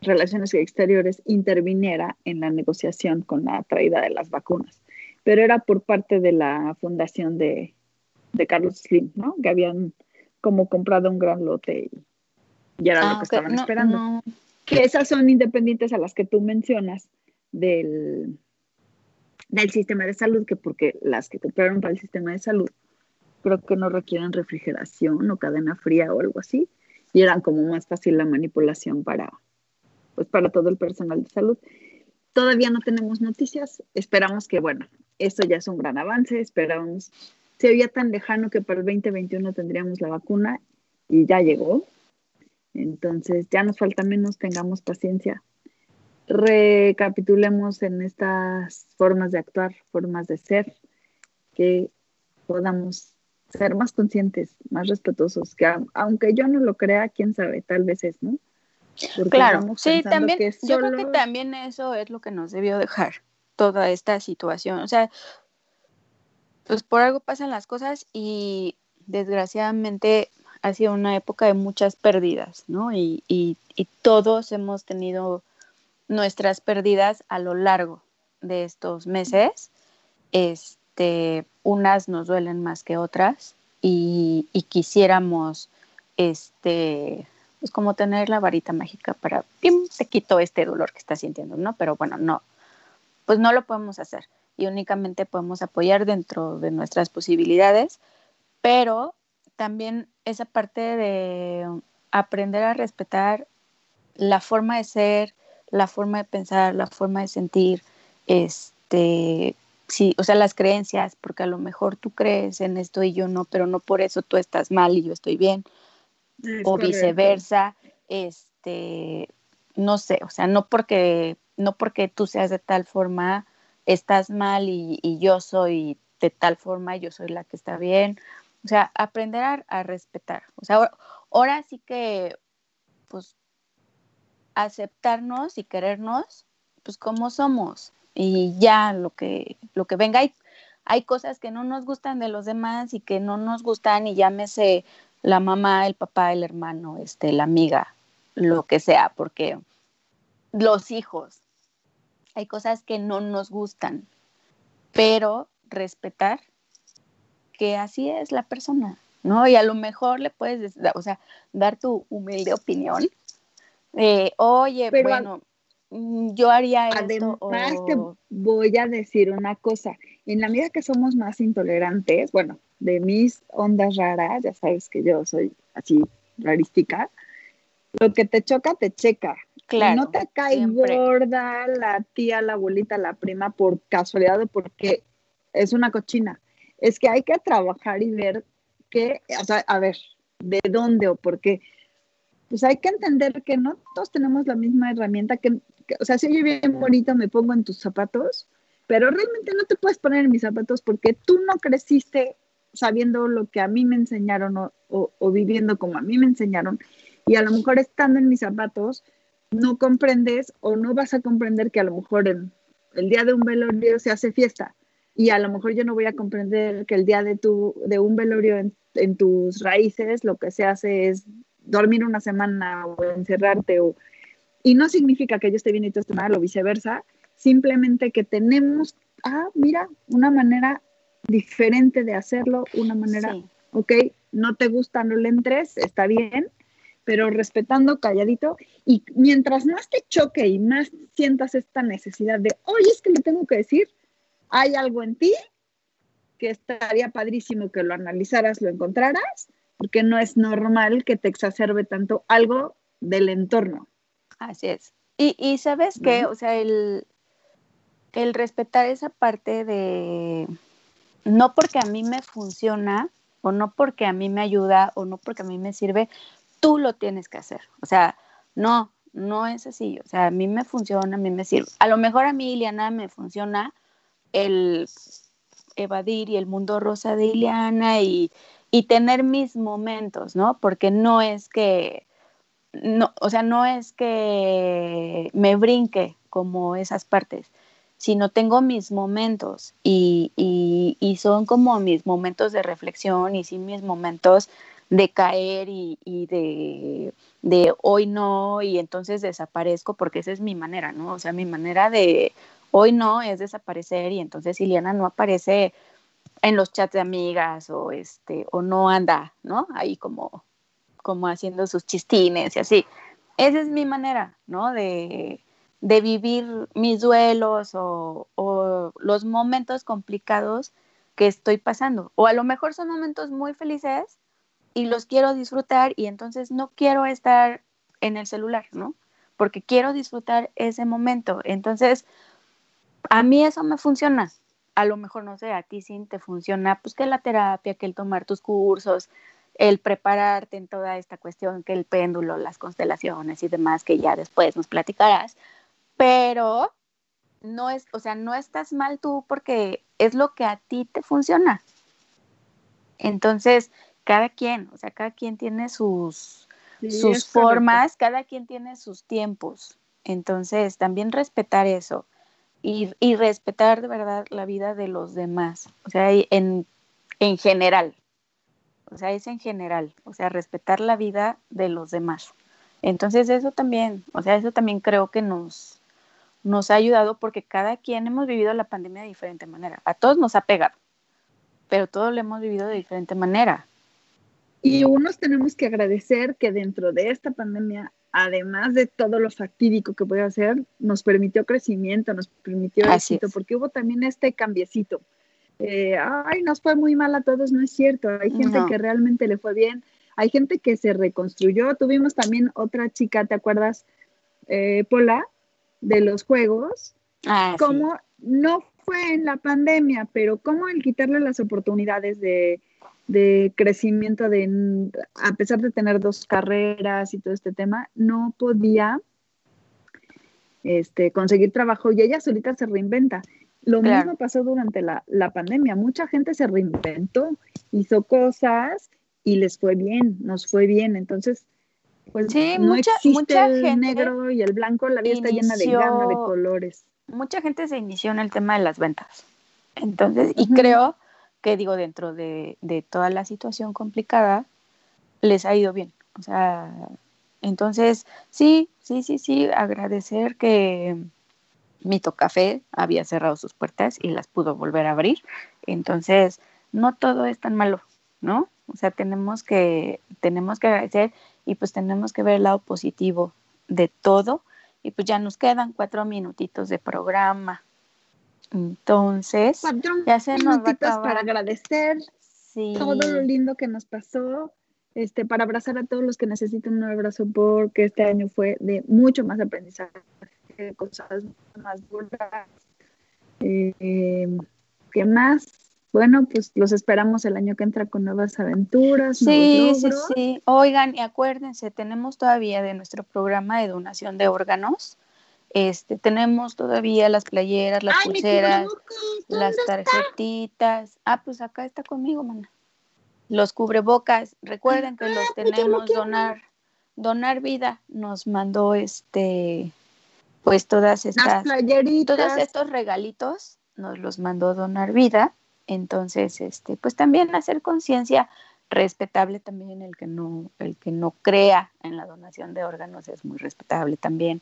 Relaciones Exteriores interviniera en la negociación con la traída de las vacunas. Pero era por parte de la fundación de, Carlos Slim, ¿no? Que habían como comprado un gran lote y, era lo ah, que estaban esperando. Que esas son independientes a las que tú mencionas del, del sistema de salud, que porque las que compraron para el sistema de salud creo que no requieren refrigeración o cadena fría o algo así y eran como más fácil la manipulación para, pues para todo el personal de salud. Todavía no tenemos noticias, esperamos que, bueno, esto ya es un gran avance, esperamos, se veía tan lejano que para el 2021 tendríamos la vacuna y ya llegó. Entonces ya nos falta menos, tengamos paciencia. Recapitulemos en estas formas de actuar, formas de ser, que podamos ser más conscientes, más respetuosos, que aunque yo no lo crea, quién sabe, tal vez es, ¿no? Claro, sí, también, yo creo que también eso es lo que nos debió dejar toda esta situación, o sea, pues por algo pasan las cosas y desgraciadamente ha sido una época de muchas pérdidas, ¿no? Y, y, y todos hemos tenido nuestras pérdidas a lo largo de estos meses. Este, unas nos duelen más que otras y, quisiéramos, este, pues como tener la varita mágica para, ¡pim!, te quito este dolor que estás sintiendo, ¿no? Pero bueno, no, pues no lo podemos hacer y únicamente podemos apoyar dentro de nuestras posibilidades, pero también esa parte de aprender a respetar la forma de ser, la forma de pensar, la forma de sentir, este, sí, o sea, las creencias, porque a lo mejor tú crees en esto y yo no, pero no por eso tú estás mal y yo estoy bien, o viceversa, este, no sé, o sea, no porque, no porque tú seas de tal forma, estás mal y, yo soy de tal forma, yo soy la que está bien. O sea, aprender a, respetar. O sea, ahora, sí que, pues, aceptarnos y querernos, pues, como somos. Y ya lo que, lo que venga. Hay, hay cosas que no nos gustan de los demás y que no nos gustan y llámese la mamá, el papá, el hermano, este, la amiga, lo que sea, porque los hijos, hay cosas que no nos gustan, pero respetar que así es la persona, ¿no? Y a lo mejor le puedes, o sea, dar tu humilde opinión. Oye, bueno, mm, yo haría esto. Además, te voy a decir una cosa. En la medida que somos más intolerantes, bueno, de mis ondas raras, ya sabes que yo soy así rarística, lo que te choca, te checa. Claro, no te cae gorda la tía, la abuelita, la prima por casualidad o porque es una cochina. Es que hay que trabajar y ver qué, o sea, a ver, de dónde o por qué. Pues hay que entender que no todos tenemos la misma herramienta, que, o sea, si yo bien bonito me pongo en tus zapatos, pero realmente no te puedes poner en mis zapatos porque tú no creciste sabiendo lo que a mí me enseñaron o, viviendo como a mí me enseñaron. Y a lo mejor estando en mis zapatos, no comprendes o no vas a comprender que a lo mejor el día de un velorio se hace fiesta. Y a lo mejor yo no voy a comprender que el día de, tu, de un velorio en, tus raíces lo que se hace es dormir una semana o encerrarte. O, y no significa que yo esté bien y tú estés mal o viceversa, simplemente que tenemos, ah, mira, una manera diferente de hacerlo, una manera, ok, no te gusta, no le entres, está bien, pero respetando calladito y mientras más te choque y más sientas esta necesidad de, oye, es que le tengo que decir, hay algo en ti que estaría padrísimo que lo analizaras, lo encontraras, porque no es normal que te exacerbe tanto algo del entorno. Así es. Y, sabes que, o sea, el, el respetar esa parte de, no porque a mí me funciona o no porque a mí me ayuda o no porque a mí me sirve, tú lo tienes que hacer. O sea, no, no es así. O sea, a mí me funciona, a mí me sirve. A lo mejor a mí, Ileana, me funciona el evadir y el mundo rosa de Ileana y, y tener mis momentos, ¿no? Porque no es que, no, o sea, no es que me brinque como esas partes sino tengo mis momentos y, y, son como mis momentos de reflexión y sí mis momentos de caer y, y de, de, hoy no y entonces desaparezco porque esa es mi manera, ¿no? O sea, mi manera de hoy no es desaparecer y entonces Ileana no aparece en los chats de amigas o este o no anda, ¿no? Ahí como como haciendo sus chistines y así. Esa es mi manera, ¿no? De, de vivir mis duelos o, los momentos complicados que estoy pasando. O a lo mejor son momentos muy felices y los quiero disfrutar y entonces no quiero estar en el celular, ¿no? Porque quiero disfrutar ese momento. Entonces, a mí eso me funciona. A lo mejor, no sé, a ti sí te funciona, pues que la terapia, que el tomar tus cursos, el prepararte en toda esta cuestión, que el péndulo, las constelaciones y demás, que ya después nos platicarás pero no es, o sea, no estás mal tú porque es lo que a ti te funciona. Entonces, cada quien, o sea, cada quien tiene sus, sus formas, cada quien tiene sus tiempos. Entonces, también respetar eso y, y, respetar de verdad la vida de los demás, o sea, en, en general. O sea, es en general, o sea, respetar la vida de los demás. Entonces, eso también, o sea, eso también creo que nos, nos ha ayudado porque cada quien hemos vivido la pandemia de diferente manera. A todos nos ha pegado, pero todos lo hemos vivido de diferente manera. Y unos tenemos que agradecer que dentro de esta pandemia, además de todo lo fatídico que puede hacer, nos permitió crecimiento, nos permitió éxito, porque hubo también este cambiecito. Eh, ay, nos fue muy mal a todos, no es cierto. Hay gente que realmente le fue bien, hay gente que se reconstruyó. Tuvimos también otra chica, ¿te acuerdas? Eh, Pola, de los juegos, ah, como no fue en la pandemia, pero como el quitarle las oportunidades de, crecimiento, de, a pesar de tener dos carreras y todo este tema, no podía este, conseguir trabajo y ella solita se reinventa. Lo mismo pasó durante la, la, pandemia. Mucha gente se reinventó, hizo cosas y les fue bien, nos fue bien. Entonces, pues sí, no mucha, existe el negro y el blanco, la vida está llena de gama, de colores. Mucha gente se inició en el tema de las ventas. Entonces, y creo que digo, dentro de, de toda la situación complicada, les ha ido bien. O sea, entonces, sí, sí, sí, sí, agradecer que Mito Café había cerrado sus puertas y las pudo volver a abrir. Entonces, no todo es tan malo, ¿no? O sea, tenemos que, tenemos que agradecer y pues tenemos que ver el lado positivo de todo. Y pues ya nos quedan cuatro minutitos de programa. Entonces, ya se nos va para agradecer todo lo lindo que nos pasó, este, para abrazar a todos los que necesitan un abrazo porque este año fue de mucho más aprendizaje, cosas más duras. Eh, ¿Qué más? Bueno, pues los esperamos el año que entra con nuevas aventuras. Sí, sí, sí. Oigan, y acuérdense, tenemos todavía de nuestro programa de donación de órganos. Este, tenemos todavía las playeras, las pulseras, las tarjetitas. Ah, pues acá está conmigo, mana. Los cubrebocas, recuerden que los tenemos donar donar vida nos mandó este pues todas estas todos estos regalitos nos los mandó donar vida entonces, este, pues también hacer conciencia respetable también el que no, el que no crea en la donación de órganos es muy respetable también.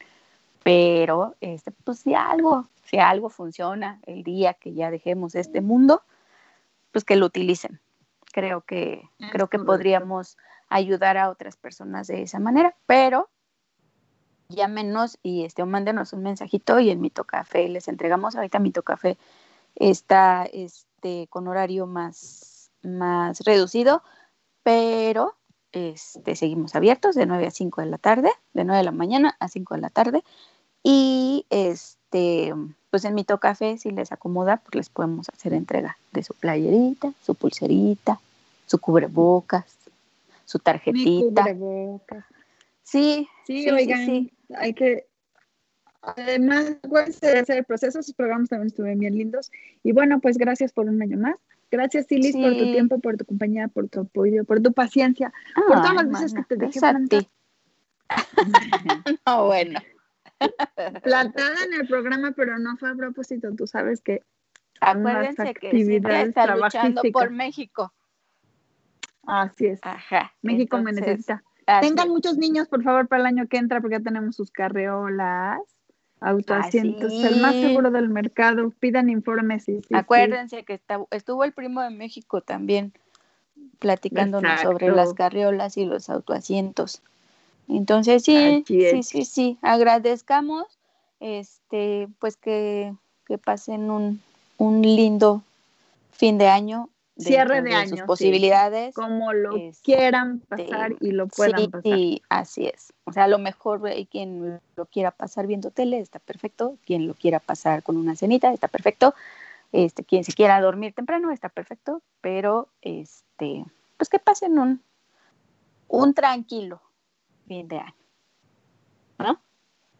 Pero este, pues si algo, si algo funciona el día que ya dejemos este mundo, pues que lo utilicen. Creo que, creo que podríamos ayudar a otras personas de esa manera, pero llámenos y este, o mándenos un mensajito y en Mito Café les entregamos. Ahorita Mito Café está, este, este, con horario más, más reducido, pero este, seguimos abiertos de 9 a 5 de la tarde, de 9 de la mañana a 5 de la tarde. Y este, pues en Mito Café, si les acomoda, pues les podemos hacer entrega de su playerita, su pulserita, su cubrebocas, su tarjetita. Sí, sí, oigan, hay que Además, de hacer el proceso, sus programas también estuvieron bien lindos. Y bueno, pues gracias por un año más. Gracias, Silis, por tu tiempo, por tu compañía, por tu apoyo, por tu paciencia, por todas las veces que te dejé plantada. no, bueno. Plantada en el programa, pero no fue a propósito. Tú sabes que Acuérdense que está luchando por México. Así es. Ajá. México me necesita. Tengan muchos niños, por favor, para el año que entra, porque ya tenemos sus carreolas autoasientos, el más seguro del mercado, pidan informes. y Acuérdense que estuvo el primo de México también platicándonos sobre las carriolas y los autoasientos. Entonces sí, sí, sí, sí, agradezcamos este pues que, que pasen un, un lindo fin de año cierre de, año. Sus posibilidades. Como lo este, quieran pasar y lo puedan pasar. Sí, así es. O sea, a lo mejor hay quien lo quiera pasar viendo tele, está perfecto. Quien lo quiera pasar con una cenita, está perfecto. Este, quien se quiera dormir temprano, está perfecto. Pero, este, pues que pasen un, un tranquilo fin de año. ¿No?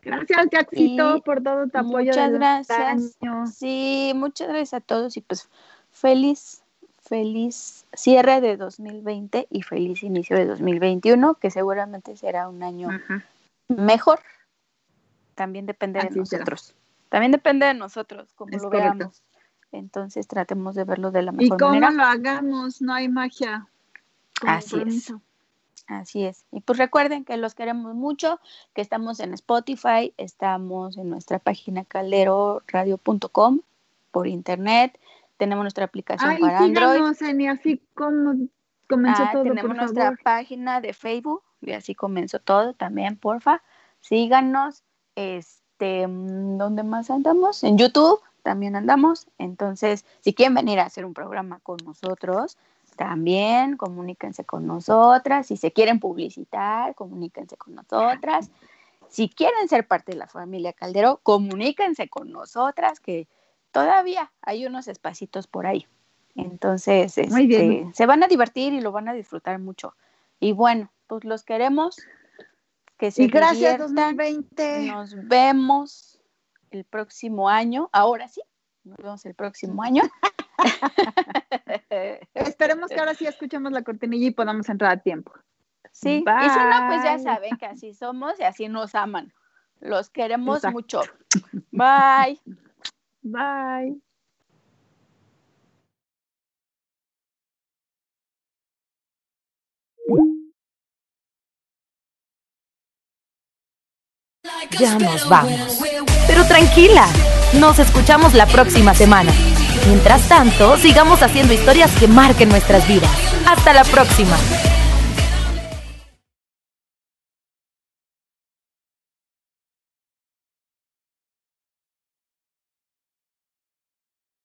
Gracias, Jackito, por todo tu apoyo. Muchas gracias. Sí, muchas gracias a todos y pues feliz feliz cierre de 2020 y feliz inicio de 2021, que seguramente será un año mejor. También depende de nosotros. También depende de nosotros, como lo veamos. Entonces tratemos de verlo de la mejor manera. Y cómo lo hagamos, no hay magia. Así es. Así es. Y pues recuerden que los queremos mucho, que estamos en Spotify, estamos en nuestra página calderoradio.com por internet, tenemos nuestra aplicación para Android. y así como comenzó ah, todo, Tenemos nuestra página de Facebook y así comenzó todo también, porfa. Síganos. Este, ¿dónde más andamos? En YouTube también andamos. Entonces, si quieren venir a hacer un programa con nosotros, también comuníquense con nosotras. Si se quieren publicitar, comuníquense con nosotras. Si quieren ser parte de la familia Caldero, comuníquense con nosotras, que todavía hay unos espacitos por ahí. Entonces, este, se van a divertir y lo van a disfrutar mucho. Y bueno, pues los queremos. Que se y gracias 2020. Nos vemos el próximo año. Ahora sí, nos vemos el próximo año. Esperemos que ahora sí escuchemos la cortinilla y podamos entrar a tiempo. Sí, y si no, pues ya saben que así somos y así nos aman. Los queremos mucho. Bye. Bye. Ya nos vamos. Pero tranquila, nos escuchamos la próxima semana. Mientras tanto, sigamos haciendo historias que marquen nuestras vidas. Hasta la próxima.